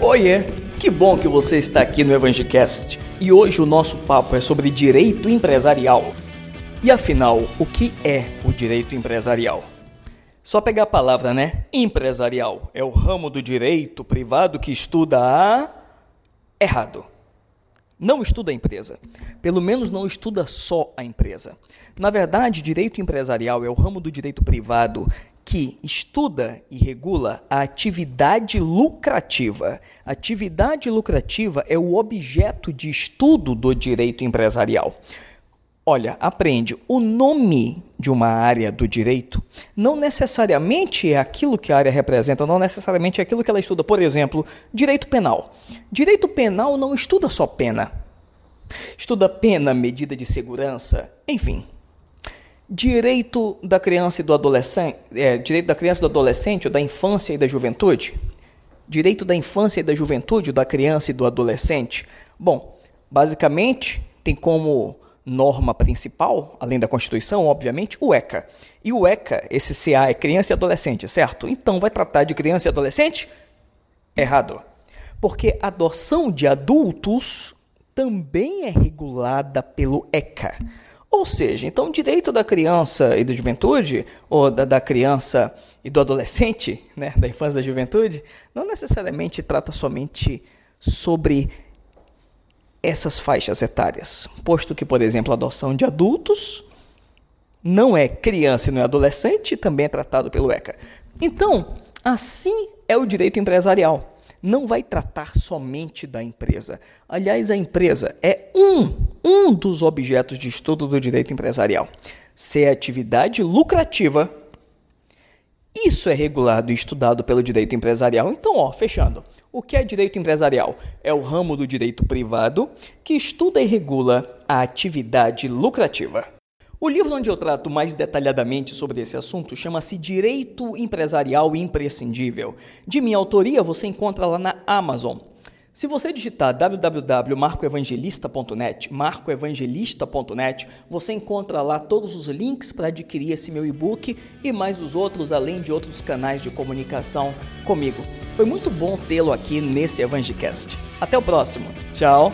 Oiê, que bom que você está aqui no Evangelcast e hoje o nosso papo é sobre direito empresarial. E afinal, o que é o direito empresarial? Só pegar a palavra, né? Empresarial é o ramo do direito privado que estuda a. errado. Não estuda a empresa. Pelo menos não estuda só a empresa. Na verdade, direito empresarial é o ramo do direito privado que estuda e regula a atividade lucrativa. Atividade lucrativa é o objeto de estudo do direito empresarial. Olha, aprende, o nome de uma área do direito não necessariamente é aquilo que a área representa, não necessariamente é aquilo que ela estuda. Por exemplo, direito penal. Direito penal não estuda só pena. Estuda pena, medida de segurança, enfim, Direito da criança e do adolescente, é, direito da criança e do adolescente, ou da infância e da juventude? Direito da infância e da juventude, ou da criança e do adolescente? Bom, basicamente tem como norma principal, além da Constituição, obviamente, o ECA. E o ECA, esse CA é criança e adolescente, certo? Então vai tratar de criança e adolescente? Errado. Porque adoção de adultos também é regulada pelo ECA. Ou seja, então o direito da criança e da juventude, ou da, da criança e do adolescente, né, da infância e da juventude, não necessariamente trata somente sobre essas faixas etárias, posto que, por exemplo, a adoção de adultos não é criança e não é adolescente, também é tratado pelo ECA. Então, assim é o direito empresarial não vai tratar somente da empresa. Aliás, a empresa é um, um dos objetos de estudo do direito empresarial. Se é atividade lucrativa, isso é regulado e estudado pelo direito empresarial. Então, ó, fechando. O que é direito empresarial? É o ramo do direito privado que estuda e regula a atividade lucrativa. O livro onde eu trato mais detalhadamente sobre esse assunto chama-se Direito Empresarial Imprescindível. De minha autoria, você encontra lá na Amazon. Se você digitar www.marcoevangelista.net, marcoevangelista.net, você encontra lá todos os links para adquirir esse meu e-book e mais os outros, além de outros canais de comunicação comigo. Foi muito bom tê-lo aqui nesse Evangelcast. Até o próximo. Tchau.